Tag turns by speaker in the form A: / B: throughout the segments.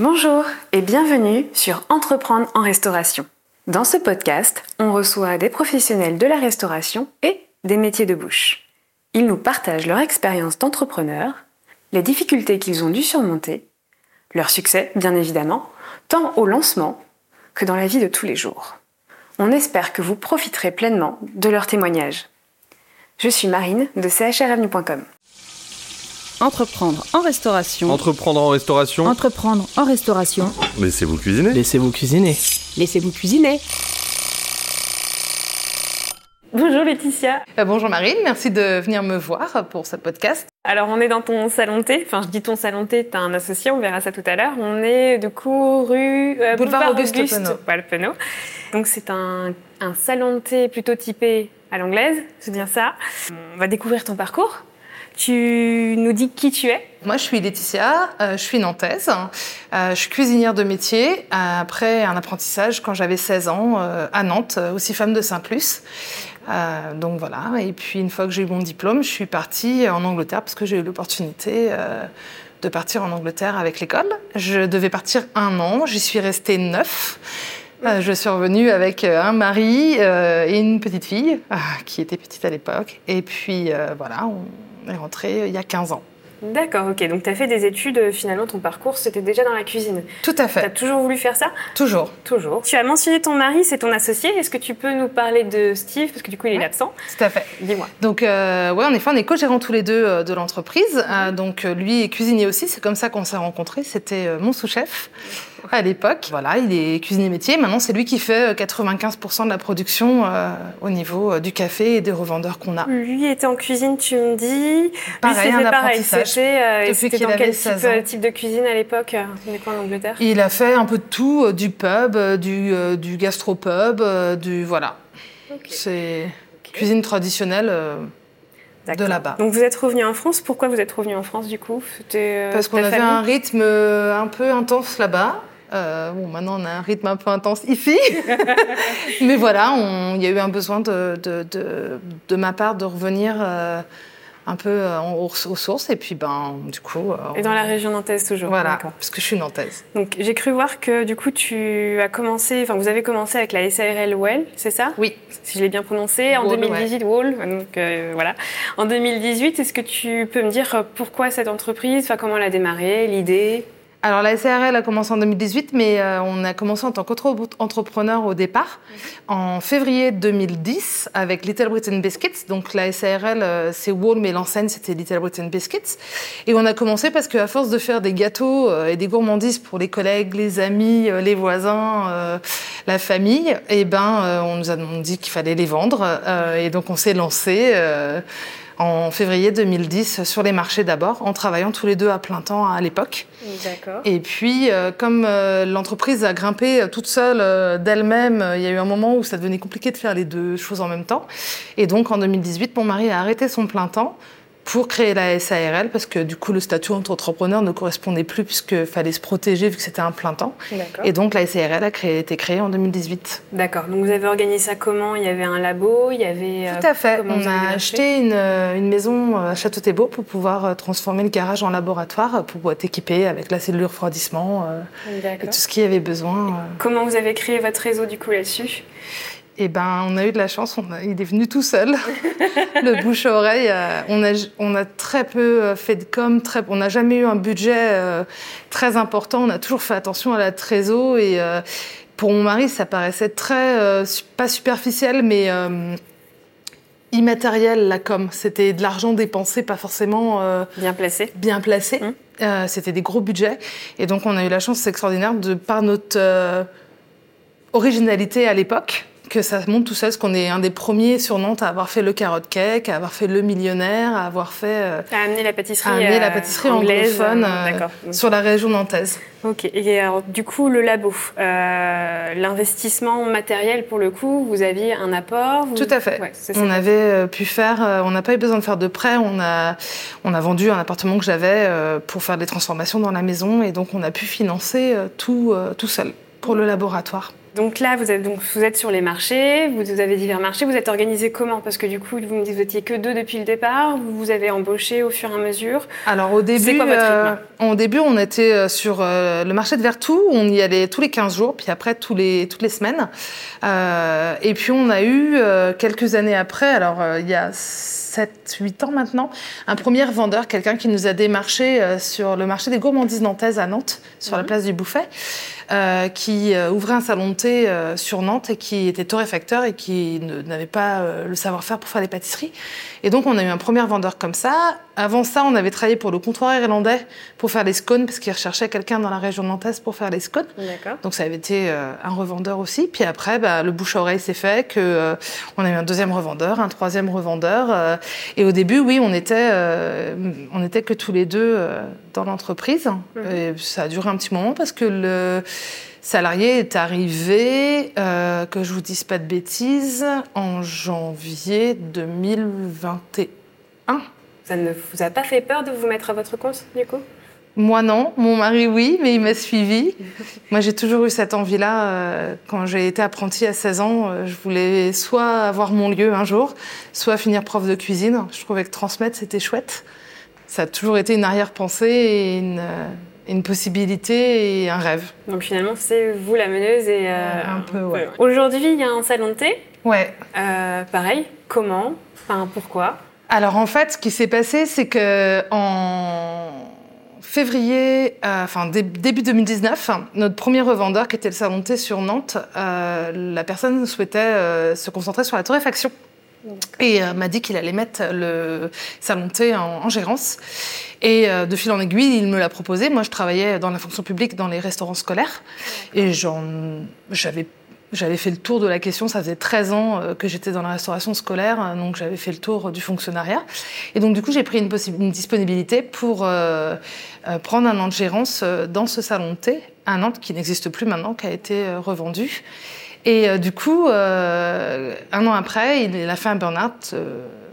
A: Bonjour et bienvenue sur Entreprendre en restauration. Dans ce podcast, on reçoit des professionnels de la restauration et des métiers de bouche. Ils nous partagent leur expérience d'entrepreneur, les difficultés qu'ils ont dû surmonter, leur succès bien évidemment, tant au lancement que dans la vie de tous les jours. On espère que vous profiterez pleinement de leurs témoignages. Je suis Marine de chravenue.com.
B: Entreprendre en restauration.
C: Entreprendre en restauration.
B: Entreprendre en restauration.
C: Laissez-vous cuisiner.
D: Laissez-vous cuisiner.
B: Laissez-vous cuisiner.
A: Bonjour Laetitia.
E: Euh, bonjour Marine, merci de venir me voir pour ce podcast.
A: Alors on est dans ton salon thé, enfin je dis ton salon thé, t'as un associé, on verra ça tout à l'heure. On est du coup rue
E: euh, Boulevard, Auguste,
A: Penaud. Donc c'est un, un salon de thé plutôt typé à l'anglaise, c'est bien ça. On va découvrir ton parcours. Tu nous dis qui tu es?
E: Moi, je suis Laetitia, euh, je suis nantaise. Euh, je suis cuisinière de métier après un apprentissage quand j'avais 16 ans euh, à Nantes, aussi femme de Saint-Plus. donc voilà, et puis une fois que j'ai eu mon diplôme, je suis partie en Angleterre parce que j'ai eu l'opportunité de partir en Angleterre avec l'école. Je devais partir un an, j'y suis restée neuf. je suis revenue avec un mari et une petite fille qui était petite à l'époque. Et puis voilà, est rentrée euh, il y a 15 ans.
A: D'accord, ok. Donc tu as fait des études, euh, finalement ton parcours c'était déjà dans la cuisine.
E: Tout à fait.
A: Tu as toujours voulu faire ça?
E: Toujours.
A: Toujours. Tu as mentionné ton mari, c'est ton associé. Est-ce que tu peux nous parler de Steve? Parce que du coup il est absent.
E: Tout à fait.
A: Dis-moi.
E: Donc euh, ouais, en effet, on est co-gérants tous les deux de l'entreprise. donc lui est cuisinier aussi, c'est comme ça qu'on s'est rencontrés. C'était mon sous-chef à l'époque. Voilà, il est cuisinier métier. Maintenant, c'est lui qui fait 95% euh, de la production euh, au niveau euh, du café et des revendeurs qu'on a.
A: Lui était en cuisine, tu me dis.
E: Pareil, un apprentissage.
A: C'était dans quel type, type, de cuisine à l'époque On en Angleterre?
E: Il a fait un peu de tout, du pub, du, du gastropub, du voilà. C'est cuisine traditionnelle de là-bas.
A: Donc vous êtes revenu en France? Pourquoi vous êtes revenu en France du coup?
E: Parce qu'on avait un rythme un peu intense là-bas. Euh, bon, maintenant, on a un rythme un peu intense ici. Mais voilà, il y a eu un besoin de, de, de, ma part de revenir euh, un peu euh, aux, sources. Et puis, ben, du coup.
A: et dans la région nantaise toujours.
E: Voilà, parce que je suis nantaise.
A: Donc, j'ai cru voir que du coup, tu as commencé, enfin, vous avez commencé avec la SARL Well, c'est ça?
E: Oui.
A: Si je l'ai bien prononcé, en 2018, Wall. Donc, voilà. En 2018, est-ce que tu peux me dire pourquoi cette entreprise, enfin, comment elle a démarré, l'idée?
E: Alors la SARL a commencé en 2018, mais euh, on a commencé en tant qu'entrepreneur au départ, en février 2010, avec Little Britain Biscuits. Donc la SARL, euh, c'est Wall, mais l'enseigne, c'était Little Britain Biscuits. Et on a commencé parce qu'à force de faire des gâteaux euh, et des gourmandises pour les collègues, les amis, les voisins, la famille, et eh ben, on nous a dit qu'il fallait les vendre. et donc on s'est lancé en février 2010 sur les marchés d'abord, en travaillant tous les deux à plein temps à l'époque. Et puis, euh, comme euh, l'entreprise a grimpé toute seule euh, d'elle-même, il y a eu un moment où ça devenait compliqué de faire les deux choses en même temps. Et donc, en 2018, mon mari a arrêté son plein temps pour créer la SARL parce que du coup le statut entrepreneur ne correspondait plus puisqu'il fallait se protéger vu que c'était un plein temps. Et donc la SARL a créé, été créée en 2018.
A: D'accord. Donc vous avez organisé ça comment? Il y avait un labo, il y avait.
E: Tout à fait. On a acheté une, une, maison à Château-Thébault pour pouvoir transformer le garage en laboratoire pour être équipé avec la cellule refroidissement et tout ce qu'il y avait besoin.
A: Comment vous avez créé votre réseau du coup là-dessus?
E: Eh ben, on a eu de la chance, il est venu tout seul, le bouche à oreille. Euh, on, a, on a très peu euh, fait de com, très, on n'a jamais eu un budget euh, très important, on a toujours fait attention à la trésor et pour mon mari, ça paraissait très, pas superficiel, mais immatériel la com. C'était de l'argent dépensé, pas forcément
A: bien placé.
E: Bien placé. Hum. C'était des gros budgets et donc on a eu la chance, c'est extraordinaire, de par notre originalité à l'époque que ça monte tout seul, parce qu'on est un des premiers sur Nantes à avoir fait le carotte cake, à avoir fait le millionnaire, à avoir fait... Euh,
A: à amener la pâtisserie,
E: à amener la pâtisserie
A: anglaise,
E: anglophone euh, sur la région nantaise.
A: Ok, et alors du coup le labo, euh, l'investissement matériel pour le coup, vous aviez un apport
E: Tout à fait. on avait pu faire, on n'a pas eu besoin de faire de prêt, on a, on a vendu un appartement que j'avais pour faire des transformations dans la maison et donc on a pu financer tout, tout seul pour le laboratoire.
A: Donc là, vous êtes, donc, vous êtes sur les marchés, vous avez divers marchés. Vous êtes organisé comment? Parce que du coup, vous me dites que vous n'étiez que deux depuis le départ. Vous vous avez embauché au fur et à mesure.
E: Alors au début,
A: quoi votre
E: euh, au début, on était euh, sur euh, le marché de Vertou. On y allait tous les 15 jours, puis après tous les, toutes les semaines. Euh, et puis on a eu quelques années après, alors il y a 7-8 ans maintenant, un premier vendeur, quelqu'un qui nous a démarché sur le marché des gourmandises nantaises à Nantes, sur la place du Bouffet, euh, qui euh, ouvrait un salon de thé euh, sur Nantes et qui était torréfacteur et qui n'avait pas euh, le savoir-faire pour faire des pâtisseries. Et donc on a eu un premier vendeur comme ça. Avant ça, on avait travaillé pour le comptoir irlandais pour faire les scones, parce qu'ils recherchaient quelqu'un dans la région nantaise pour faire les scones. Donc ça avait été euh, un revendeur aussi. Puis après, bah, le bouche à oreille s'est fait, que euh, on a eu un deuxième revendeur, un troisième revendeur. euh, et au début, oui, on était, on était que tous les deux dans l'entreprise. Et ça a duré un petit moment parce que le salarié est arrivé, euh, que je vous dise pas de bêtises, en janvier 2021.
A: Ça ne vous a pas fait peur de vous mettre à votre compte, du coup?
E: Moi non, mon mari oui, mais il m'a suivi. Moi j'ai toujours eu cette envie-là. euh, quand j'ai été apprentie à 16 ans, euh, je voulais soit avoir mon lieu un jour, soit finir prof de cuisine. Je trouvais que transmettre c'était chouette. Ça a toujours été une arrière-pensée et une, euh, une possibilité et un rêve.
A: Donc finalement, c'est vous la meneuse et... euh,
E: Un peu, ouais.
A: Aujourd'hui, il y a un salon de thé?
E: Ouais.
A: Euh, pareil, comment? Enfin, pourquoi?
E: Alors en fait, ce qui s'est passé, c'est que en février, euh, enfin dé- début 2019, notre premier revendeur, qui était le salon thé sur Nantes, euh, la personne souhaitait euh, se concentrer sur la torréfaction. Et m'a dit qu'il allait mettre le salon thé en, en gérance. Et de fil en aiguille, il me l'a proposé. Moi, je travaillais dans la fonction publique dans les restaurants scolaires. Et j'en, j'avais j'avais fait le tour de la question, ça faisait 13 ans euh, que j'étais dans la restauration scolaire, euh, donc j'avais fait le tour du fonctionnariat. Et donc du coup, j'ai pris une, disponibilité pour euh, euh, prendre un an de gérance dans ce salon de thé, un an qui n'existe plus maintenant, qui a été euh, revendu. Et du coup, un an après, il, a fait un burn-out.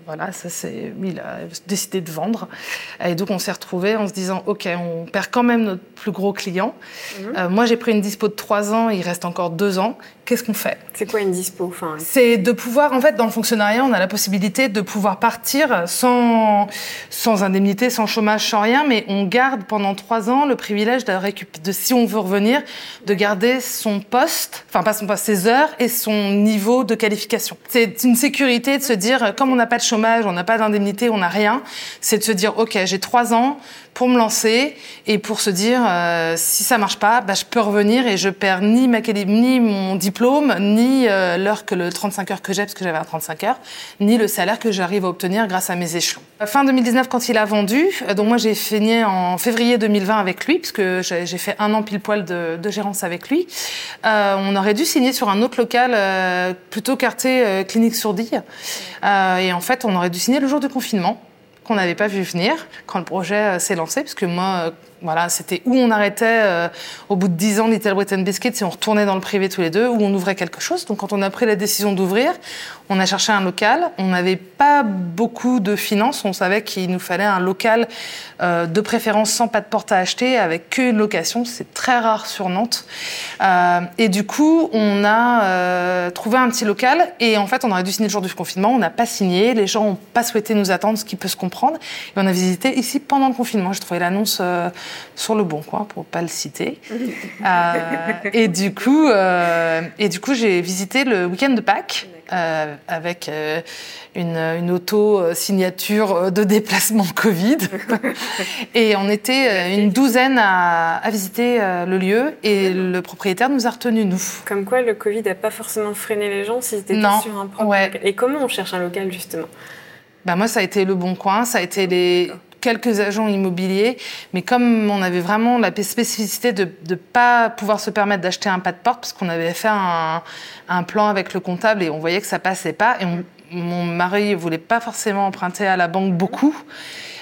E: voilà, ça c'est, il a décidé de vendre. Et donc on s'est retrouvés en se disant, ok, on perd quand même notre plus gros client. Euh, moi j'ai pris une dispo de trois ans, il reste encore deux ans. Qu'est-ce qu'on fait
A: C'est quoi une dispo enfin,
E: c'est de pouvoir, en fait, dans le fonctionnariat, on a la possibilité de pouvoir partir sans, sans indemnité, sans chômage, sans rien, mais on garde pendant trois ans le privilège de si on veut revenir, de garder son poste, enfin pas son poste, ses heures et son niveau de qualification. C'est une sécurité de se dire, comme on n'a pas de chômage, on n'a pas d'indemnité, on n'a rien, c'est de se dire, ok, j'ai trois ans pour me lancer et pour se dire, euh, si ça marche pas, bah, je peux revenir et je perds ni ma ni mon diplôme, ni euh, l'heure que le 35 heures que j'ai, parce que j'avais un 35 heures, ni le salaire que j'arrive à obtenir grâce à mes échelons. Fin 2019, quand il a vendu, euh, donc moi j'ai fini en février 2020 avec lui, puisque j'ai fait un an pile poil de, gérance avec lui. Euh, on aurait dû signer sur un autre local euh, plutôt quartier euh, clinique sourdille. Euh, et en fait, on aurait dû signer le jour du confinement qu'on n'avait pas vu venir quand le projet euh, s'est lancé, parce que moi, euh, voilà, c'était où on arrêtait euh, au bout de 10 ans Little Britain Biscuits et on retournait dans le privé tous les deux, où on ouvrait quelque chose. Donc quand on a pris la décision d'ouvrir, on a cherché un local. On n'avait pas beaucoup de finances. On savait qu'il nous fallait un local euh, de préférence sans pas de porte à acheter, avec qu'une location. C'est très rare sur Nantes. Euh, et du coup, on a trouvé un petit local et en fait, on aurait dû signer le jour du confinement. On n'a pas signé. Les gens n'ont pas souhaité nous attendre, ce qui peut se comprendre. Et on a visité ici pendant le confinement. J'ai trouvé l'annonce sur le Bon Coin, pour pas le citer. Euh, et du coup, euh, et du coup, j'ai visité le week-end de Pâques. euh, avec euh, une, une auto-signature de déplacement Covid. et on était une douzaine à, à visiter euh, le lieu et le propriétaire nous a retenus, nous.
A: Comme quoi, le Covid n'a pas forcément freiné les gens si c'était sur un propre
E: ouais.
A: Et comment on cherche un local, justement?
E: Bah moi, ça a été le bon coin, ça a été les quelques agents immobiliers, mais comme on avait vraiment la spécificité de ne pas pouvoir se permettre d'acheter un pas de porte, parce qu'on avait fait un, plan avec le comptable et on voyait que ça passait pas, et on- mon mari voulait pas forcément emprunter à la banque beaucoup,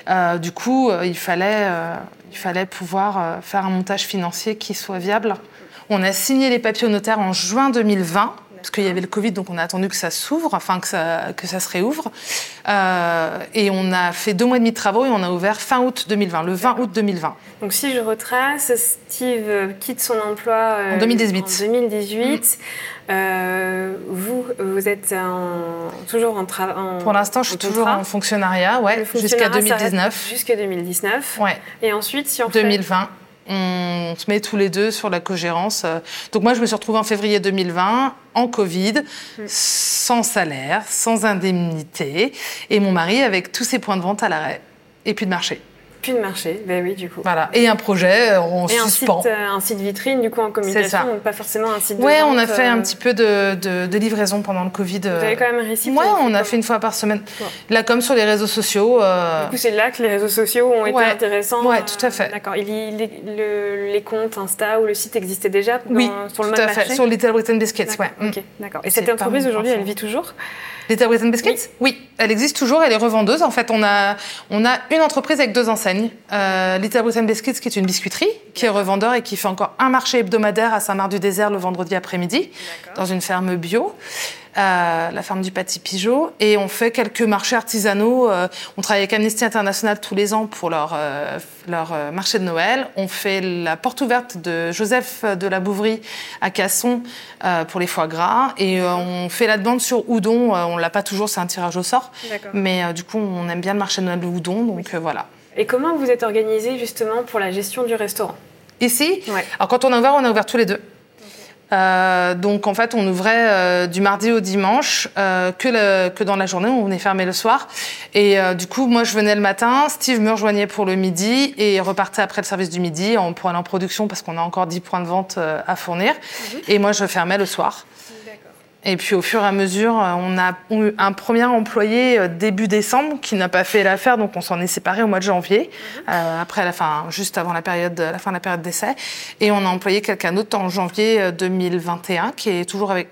E: Euh, du coup, euh, il fallait, euh, il fallait pouvoir faire un montage financier qui soit viable. On a signé les papiers au notaire en juin 2020. Parce qu'il y avait le Covid, donc on a attendu que ça s'ouvre, enfin que ça, que ça se réouvre. Euh, et on a fait deux mois et demi de travaux et on a ouvert fin août 2020, le 20 août 2020.
A: Donc si je retrace, Steve quitte son emploi euh,
E: En 2018.
A: en 2018. Euh, vous, vous êtes en- toujours en travail.
E: Pour l'instant, je suis toujours en fonctionnariat, ouais, jusqu'à
A: fonctionnariat s'arrête
E: 2019.
A: Jusqu'à 2019.
E: Ouais.
A: Et ensuite, si on fait-
E: 2020. On se met tous les deux sur la cogérance. Donc moi, je me suis retrouvée en février 2020 en Covid, sans salaire, sans indemnité, et mon mari avec tous ses points de vente à l'arrêt et puis de marché.
A: Plus de marché, ben oui, du coup.
E: Voilà. Et un projet euh, en
A: Et un site, euh, un site vitrine, du coup, en communication,
E: ça.
A: donc pas forcément un site de
E: Ouais, on a fait
A: euh,
E: un petit peu de, de- de livraison pendant le Covid. euh.
A: Vous avez quand même réussi.
E: Ouais, on a fait une fois par semaine.
A: Ouais.
E: La com sur les réseaux sociaux. euh,
A: Du coup, c'est là que les réseaux sociaux ont été
E: Ouais.
A: intéressants.
E: Ouais,
A: euh,
E: tout à fait.
A: D'accord. Il y- les, le- les comptes Insta ou le site existaient déjà dans-
E: oui,
A: sur le
E: tout
A: mode
E: à fait.
A: marché
E: Sur Little Britain Biscuits, ouais.
A: ok, d'accord. Et cette entreprise aujourd'hui, elle vit toujours
E: Little Britain Biscuits oui. elle existe toujours, elle est revendeuse. En fait, on a, on a une entreprise avec deux enseignes. Euh, Little Britain Biscuits, qui est une biscuiterie, qui est revendeur et qui fait encore un marché hebdomadaire à Saint-Marc-du-Désert le vendredi après-midi, dans une ferme bio. euh, la ferme du Paty Pigeot et on fait quelques marchés artisanaux. euh, on travaille avec Amnesty International tous les ans pour leur, euh, leur marché de Noël. On fait la porte ouverte de Joseph de la Bouvrie à Casson pour les foie gras et on fait la demande sur Houdon. On l'a pas toujours, c'est un tirage au sort, mais du coup on aime bien le marché de Noël de Houdon, donc voilà.
A: Et comment vous êtes organisé justement pour la gestion du restaurant?
E: Ici,
A: Ouais.
E: alors quand on a ouvert, on a ouvert tous les deux. Euh, donc en fait, on ouvrait euh, du mardi au dimanche, euh, que, le- que dans la journée, on venait fermer le soir. Et du coup, moi, je venais le matin, Steve me rejoignait pour le midi et repartait après le service du midi en, pour aller en production parce qu'on a encore 10 points de vente à fournir. Et moi, je fermais le soir. Et puis au fur et à mesure, euh, on a eu un premier employé euh, début décembre qui n'a pas fait l'affaire, donc on s'en est séparé au mois de janvier, euh, après la fin, juste avant la période, la fin de la période d'essai, et on a employé quelqu'un d'autre en janvier euh, 2021 qui est toujours avec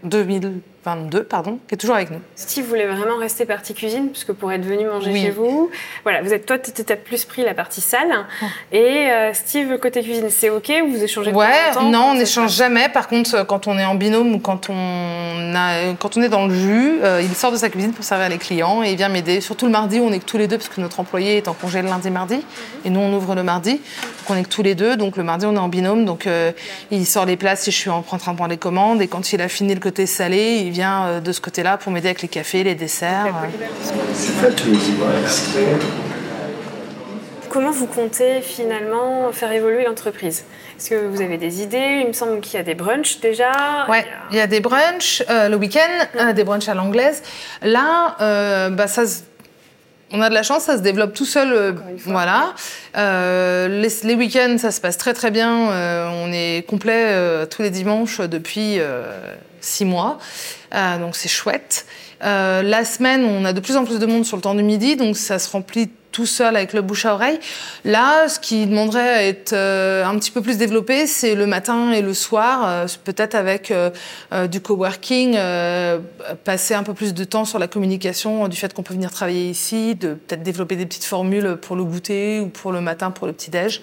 E: 2022 pardon, qui est toujours avec nous.
A: Steve voulait vraiment rester partie cuisine, puisque pour être venu manger
E: Oui.
A: chez vous, voilà, vous êtes toi, tu as plus pris la partie salle, et euh, Steve côté cuisine, c'est ok, vous échangez de
E: Ouais,
A: temps en temps
E: non, on n'échange jamais. Par contre, euh, quand on est en binôme ou quand on, a, quand on est dans le jus, euh, il sort de sa cuisine pour servir les clients et il vient m'aider. Surtout le mardi, on est que tous les deux parce que notre employé est en congé le lundi mardi et nous on ouvre le mardi. Donc on est que tous les deux. Donc le mardi, on est en binôme. Donc euh, il sort les plats si je suis en en train de prendre les commandes et quand il a fini le côté salé, il vient euh, de ce côté-là pour m'aider avec les cafés, les desserts. euh.
A: Comment vous comptez finalement faire évoluer l'entreprise? Est-ce que vous avez des idées? Il me semble qu'il y a des brunchs déjà.
E: Ouais, il y a des brunchs euh, le week-end, euh, des brunchs à l'anglaise. Là, euh, bah, ça se- on a de la chance, ça se développe tout seul. euh, voilà. Euh, les, les week-ends, ça se passe très très bien. Euh, on est complet euh, tous les dimanches depuis euh, six mois. Euh, donc c'est chouette. Euh, la semaine, on a de plus en plus de monde sur le temps du midi, donc ça se remplit tout seul avec le bouche à oreille. Là, ce qui demanderait à être euh, un petit peu plus développé, c'est le matin et le soir, euh, peut-être avec euh, euh, du coworking, euh, passer un peu plus de temps sur la communication du fait qu'on peut venir travailler ici, de peut-être développer des petites formules pour le goûter ou pour le matin pour le petit déj.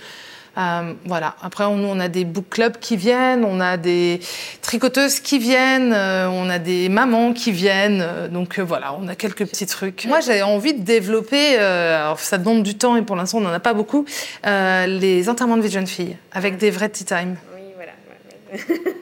E: Euh, voilà. Après, on, on a des book clubs qui viennent, on a des tricoteuses qui viennent, euh, on a des mamans qui viennent. euh, donc voilà, on a quelques petits trucs. Moi, j'avais envie de développer, ça demande du temps et pour l'instant, on n'en a pas beaucoup, les enterrements de vie de jeunes filles avec des vrais tea time.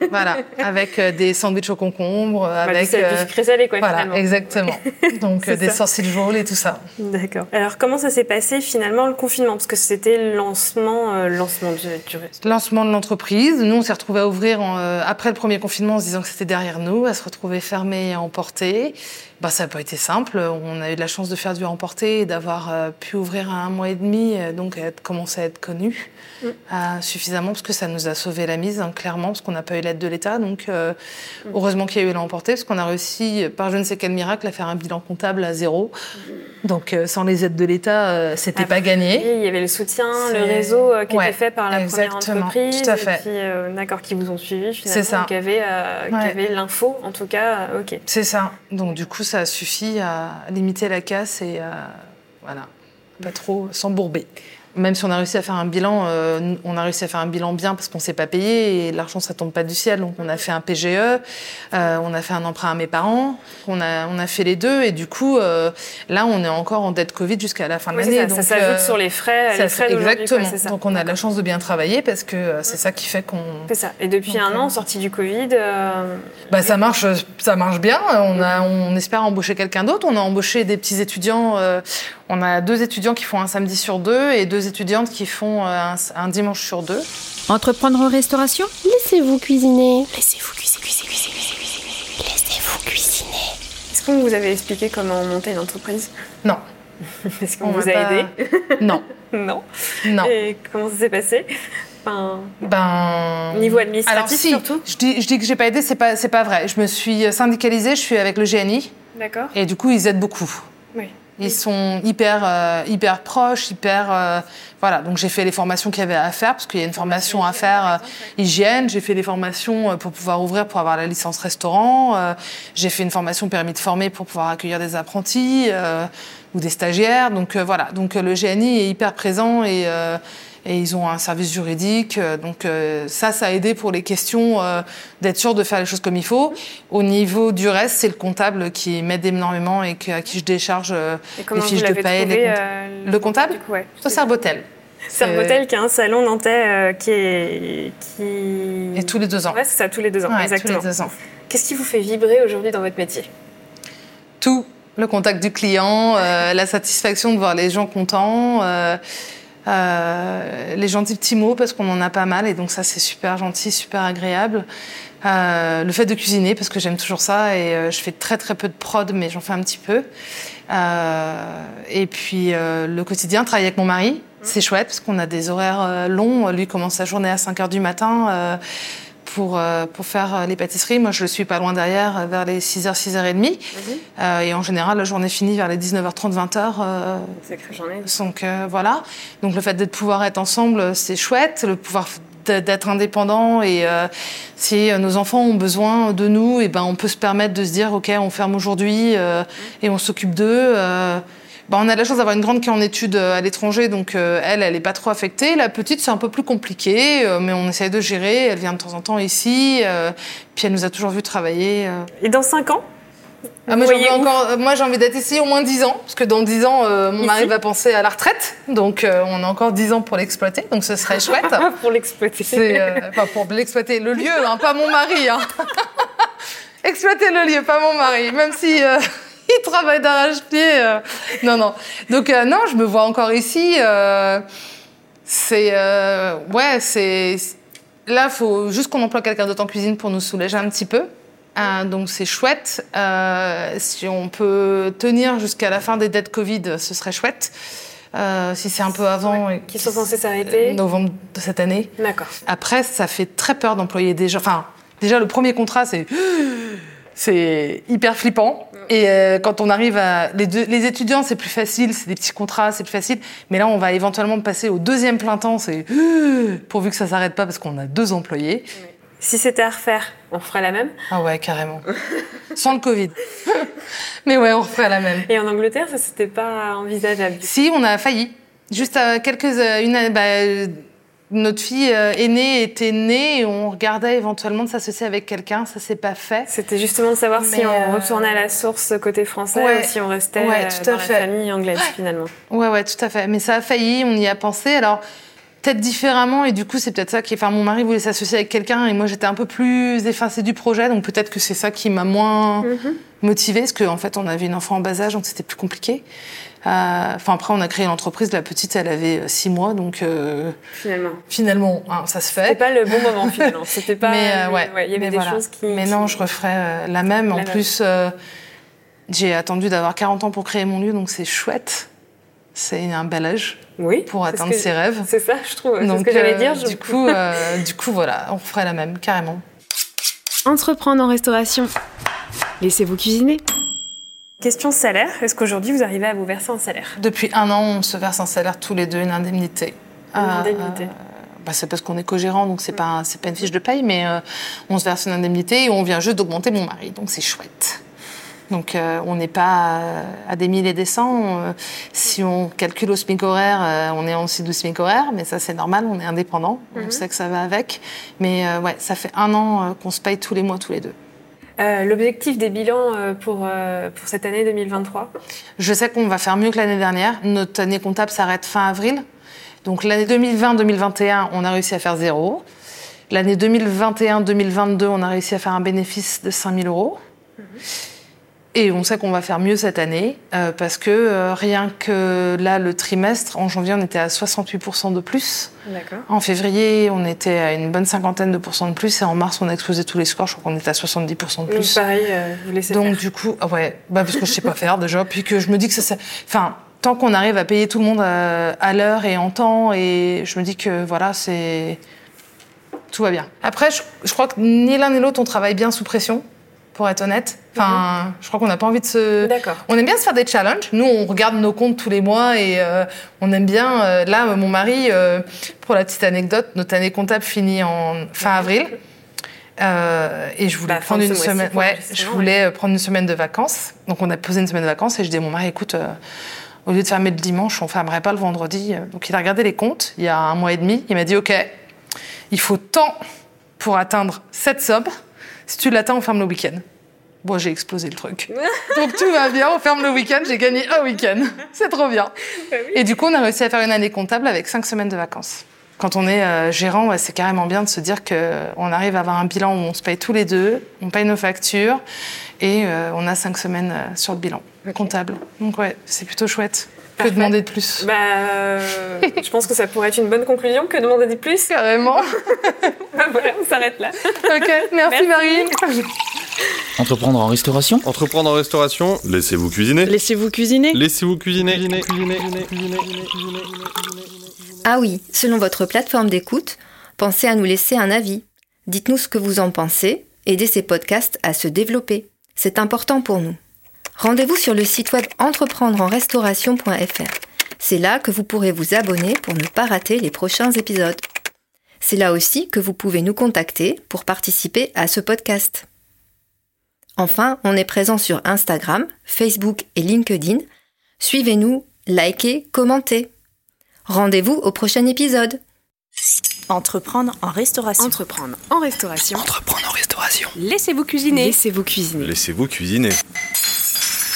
A: Voilà.
E: Avec euh, des sandwichs au concombre, avec.
A: Bah, du,
E: euh,
A: du sucré salé, quoi,
E: voilà,
A: finalement.
E: exactement. Donc euh, des sausage rolls et tout ça.
A: D'accord. Alors, comment ça s'est passé finalement le confinement? Parce que c'était le lancement, euh, lancement du, du.
E: Lancement de l'entreprise. Nous, on s'est retrouvés à ouvrir en, euh, après le premier confinement en se disant que c'était derrière nous, à se retrouver fermés et emportés. Bah, ça n'a pas été simple. On a eu de la chance de faire du emporté et d'avoir euh, pu ouvrir à un mois et demi, donc être, commencer à être connu
A: Mm.
E: suffisamment parce que ça nous a sauvé la mise, hein, clairement, parce qu'on n'a pas eu l'aide de l'État. Donc, euh, heureusement qu'il y a eu l'emporté, parce qu'on a réussi, par je ne sais quel miracle, à faire un bilan comptable à zéro. Donc, euh, sans les aides de l'État, euh, c'était
A: Après,
E: pas gagné.
A: Oui, il y avait le soutien, le réseau qui
E: Ouais,
A: était fait par la première
E: exactement,
A: entreprise.
E: tout à fait.
A: Et puis, d'accord, qui vous ont suivi finalement.
E: C'est ça.
A: Qui qui
E: Ouais.
A: avaient l'info, en tout cas. ok.
E: C'est ça. Donc du coup, ça suffit à limiter la casse et à, voilà, pas trop s'embourber. Même si on a réussi à faire un bilan, euh, on a réussi à faire un bilan bien parce qu'on s'est pas payé et l'argent ça tombe pas du ciel. Donc on a fait un PGE, euh, on a fait un emprunt à mes parents, on a on a fait les deux et du coup euh, là on est encore en dette Covid jusqu'à la fin de
A: Oui,
E: l'année.
A: ça, s'ajoute sur les frais,
E: ça-
A: les frais
E: exactement.
A: quoi, c'est ça.
E: Donc on a de la chance de bien travailler parce que c'est ça qui fait qu'on
A: C'est ça. Et depuis
E: Donc,
A: un an, sorti du Covid,
E: bah, ça marche, ça marche bien. On, a, on espère embaucher quelqu'un d'autre. On a embauché des petits étudiants. On a deux étudiants qui font un samedi sur deux et deux étudiantes qui font euh, un, un dimanche sur deux.
B: Entreprendre en restauration?
D: Laissez-vous cuisiner.
F: Laissez-vous cuisiner, cuisiner, cuisiner, cuisiner, cuisiner. Laissez-vous cuisiner.
A: est-ce qu'on vous avait expliqué comment monter une entreprise?
E: Non.
A: Est-ce qu'on
E: On
A: vous a
E: pas-
A: aidé?
E: Non.
A: Non.
E: Non.
A: Et comment ça s'est passé? Enfin,
E: Ben.
A: Niveau administratif,
E: Alors si,
A: surtout
E: je dis, je dis que j'ai pas aidé, c'est pas, c'est pas vrai. Je me suis syndicalisée, je suis avec le GNI
A: D'accord.
E: et du coup ils aident beaucoup.
A: Oui.
E: Ils sont hyper, euh, hyper proches, hyper. euh, voilà, donc j'ai fait les formations qu'il y avait à faire, parce qu'il y a une formation à faire euh, hygiène. J'ai fait les formations euh, pour pouvoir ouvrir, pour avoir la licence restaurant. euh, j'ai fait une formation permis de former pour pouvoir accueillir des apprentis euh, ou des stagiaires. Donc voilà, donc le GNI est hyper présent et. Et ils ont un service juridique, euh, donc euh, ça, ça a aidé pour les questions euh, d'être sûr de faire les choses comme il faut. Au niveau du reste, c'est le comptable qui m'aide énormément et à qui je décharge les fiches de comptes.
A: euh,
E: Le comptable
A: coup, ouais.
E: Ça, c'est un botel.
A: C'est un hôtel qui a un salon nantais euh, qui est. Qui...
E: Et tous les deux ans.
A: Ouais, c'est ça, tous les deux ans,
E: Ouais,
A: exactement. Qu'est-ce qui vous fait vibrer aujourd'hui dans votre métier?
E: Tout. Le contact du client, euh, la satisfaction de voir les gens contents, euh, les gentils petits mots parce qu'on en a pas mal et donc ça c'est super gentil, super agréable. Euh, le fait de cuisiner parce que j'aime toujours ça et euh, je fais très très peu de prod mais j'en fais un petit peu. Euh, et puis le quotidien, travailler avec mon mari, c'est chouette parce qu'on a des horaires longs. Lui commence sa journée à 5 heures du matin. Pour, euh, pour faire euh, les pâtisseries. Moi, je suis pas loin derrière, euh, vers les 6h, 6h30. Euh, et en général, la journée finit vers les 19h30, 20h. Euh,
A: Sacrée journée.
E: donc euh, voilà. Donc le fait de pouvoir être ensemble, c'est chouette. Le pouvoir d'être indépendant et euh, si nos enfants ont besoin de nous, et ben on peut se permettre de se dire ok, on ferme aujourd'hui euh, et on s'occupe d'eux. Euh, ben, on a de la chance d'avoir une grande qui est en études euh, à l'étranger, donc euh, elle, elle est pas trop affectée. La petite, c'est un peu plus compliqué, euh, mais on essaye de gérer. Elle vient de temps en temps ici, puis elle nous a toujours vu travailler.
A: Et dans 5 ans
E: Ah, moi, j'ai envie, envie d'être ici au moins 10 ans, parce que dans 10 ans, euh, mon mari va penser à la retraite, donc euh, on a encore 10 ans pour l'exploiter, donc ce serait chouette.
A: pour l'exploiter.
E: Euh, enfin, pour l'exploiter, le lieu, hein, pas mon mari. Hein. Exploiter le lieu, pas mon mari, même si il travaille d'arrache-pied. euh, non, non. Donc euh, non, je me vois encore ici. euh, c'est ouais, c'est là, faut juste qu'on emploie quelqu'un d'autre en cuisine pour nous soulager un petit peu. Donc c'est chouette. Si on peut tenir jusqu'à la fin des dettes Covid, ce serait chouette. Euh, si c'est un peu avant, et
A: Qui sont censés s'arrêter.
E: novembre de cette année.
A: D'accord.
E: Après, ça fait très peur d'employer des gens. Enfin, déjà, le premier contrat, c'est. C'est hyper flippant. Et euh, quand on arrive à. Les, deux- les étudiants, c'est plus facile, c'est des petits contrats, c'est plus facile. Mais là, on va éventuellement passer au deuxième plein temps, c'est. Pourvu que ça s'arrête pas parce qu'on a deux employés.
A: Si c'était à refaire, on ferait la même?
E: Ah ouais, carrément. Sans le Covid. Mais ouais, on referait la même.
A: Et en Angleterre, ça c'était pas envisageable.
E: Si, on a failli. Juste à quelques. euh, Une, bah, euh, notre fille euh, aînée était née et on regardait éventuellement de s'associer avec quelqu'un. Ça s'est pas fait.
A: C'était justement de savoir si on
E: euh,
A: retournait à la source côté français
E: Ouais.
A: ou si on restait
E: Ouais,
A: euh,
E: tout à
A: dans
E: fait.
A: la famille anglaise finalement.
E: Ouais, ouais, tout à fait. Mais ça a failli, on y a pensé. Alors, peut-être différemment, et du coup, c'est peut-être ça qui. Enfin, mon mari voulait s'associer avec quelqu'un, et moi, j'étais un peu plus effacée du projet, donc peut-être que c'est ça qui m'a moins motivée, parce qu'en fait, on avait une enfant en bas âge, donc c'était plus compliqué. Euh, Enfin, après, on a créé l'entreprise, la petite, elle avait euh, six mois, donc euh,
A: Finalement.
E: finalement, hein, ça se
A: C'était
E: fait.
A: pas le bon moment finalement. C'était pas.
E: mais euh, ouais,
A: il y avait
E: mais
A: des
E: voilà.
A: choses qui.
E: Mais non, je referais euh, la même. en
A: même.
E: plus, euh, j'ai attendu d'avoir 40 ans pour créer mon lieu, donc c'est chouette. C'est un bel âge.
A: Oui.
E: pour atteindre ses rêves.
A: C'est ça, je trouve. C'est ce
E: Donc,
A: que j'allais dire. je-
E: Du coup, euh, du coup, voilà, on ferait la même, carrément.
B: Entreprendre en restauration. Laissez-vous cuisiner.
A: Question salaire. Est-ce qu'aujourd'hui vous arrivez à vous verser un salaire
E: Depuis un an, on se verse un salaire tous les deux, une indemnité.
A: Une
E: Euh,
A: indemnité.
E: euh, bah, c'est parce qu'on est co-gérant, donc c'est pas, c'est pas une fiche de paye, mais euh, on se verse une indemnité et on vient juste d'augmenter mon mari, donc c'est chouette. Donc euh, on n'est pas à des milliers des cents. Euh, si on calcule au SMIC horaire, euh, on est en dessous du SMIC horaire, mais ça c'est normal, on est indépendant, on sait que ça va avec. Mais ouais, ça fait un an qu'on se paye tous les mois, tous les deux.
A: Euh, L'objectif des bilans euh, pour, euh, pour cette année 2023
E: Je sais qu'on va faire mieux que l'année dernière. Notre année comptable s'arrête fin avril. Donc l'année 2020-2021, on a réussi à faire zéro. L'année 2021-2022, on a réussi à faire un bénéfice de 5 000 euros. Et on sait qu'on va faire mieux cette année euh, parce que euh, rien que là, le trimestre, en janvier, on était à 68% de plus.
A: D'accord.
E: En février, on était à une bonne cinquantaine de pourcents de plus. Et en mars, on a explosé tous les scores. Je crois qu'on était à 70% de
A: Donc
E: plus.
A: pareil, euh, vous laissez
E: Donc
A: faire.
E: du coup, ah ouais, bah parce que je sais pas faire déjà, puis que je me dis que ça, ça- enfin, tant qu'on arrive à payer tout le monde à, à l'heure et en temps, et je me dis que voilà, c'est tout va bien. Après, je, je crois que ni l'un ni l'autre on travaille bien sous pression, pour être honnête. Enfin, je crois qu'on n'a pas envie de se.
A: D'accord.
E: On aime bien se faire des challenges. Nous, on regarde nos comptes tous les mois et euh, on aime bien. euh, là, mon mari, euh, pour la petite anecdote, notre année comptable finit en fin avril. Euh, et je voulais
A: Bah,
E: prendre une semaine. Ouais, je voulais prendre une semaine de vacances. Donc on a posé une semaine de vacances et je dis à mon mari, écoute, au lieu de fermer le dimanche, on fermerait pas le vendredi. Donc il a regardé les comptes il y a un mois et demi. Il m'a dit, ok, il faut tant pour atteindre cette somme. Si tu l'atteins, on ferme le week-end. Bon, j'ai explosé le truc. Donc tout va bien, on ferme le week-end, j'ai gagné un week-end. C'est trop bien. Et du coup, on a réussi à faire une année comptable avec cinq semaines de vacances. Quand on est euh, gérant, ouais, c'est carrément bien de se dire qu'on arrive à avoir un bilan où on se paye tous les deux, on paye nos factures et euh, on a cinq semaines euh, sur le bilan comptable. Donc ouais, c'est plutôt chouette. Que
A: Parfait.
E: demander de plus
A: Bah, euh, je pense que ça pourrait être une bonne conclusion. Que demander de plus
E: Carrément.
A: Voilà, on s'arrête là.
E: ok, merci,
A: Merci.
E: Marine.
D: Entreprendre en restauration
C: Entreprendre en restauration, laissez-vous cuisiner.
B: Laissez-vous cuisiner
C: Laissez-vous cuisiner.
G: Ah oui, selon votre plateforme d'écoute, pensez à nous laisser un avis. Dites-nous ce que vous en pensez, aidez ces podcasts à se développer. C'est important pour nous. Rendez-vous sur le site web entreprendreenrestauration.fr. C'est là que vous pourrez vous abonner pour ne pas rater les prochains épisodes. C'est là aussi que vous pouvez nous contacter pour participer à ce podcast. Enfin, on est présent sur Instagram, Facebook et LinkedIn. Suivez-nous, likez, commentez. Rendez-vous au prochain épisode.
H: Entreprendre en restauration.
B: Entreprendre en restauration.
D: Entreprendre en restauration.
H: Laissez-vous cuisiner.
B: Laissez-vous cuisiner.
C: Laissez-vous cuisiner.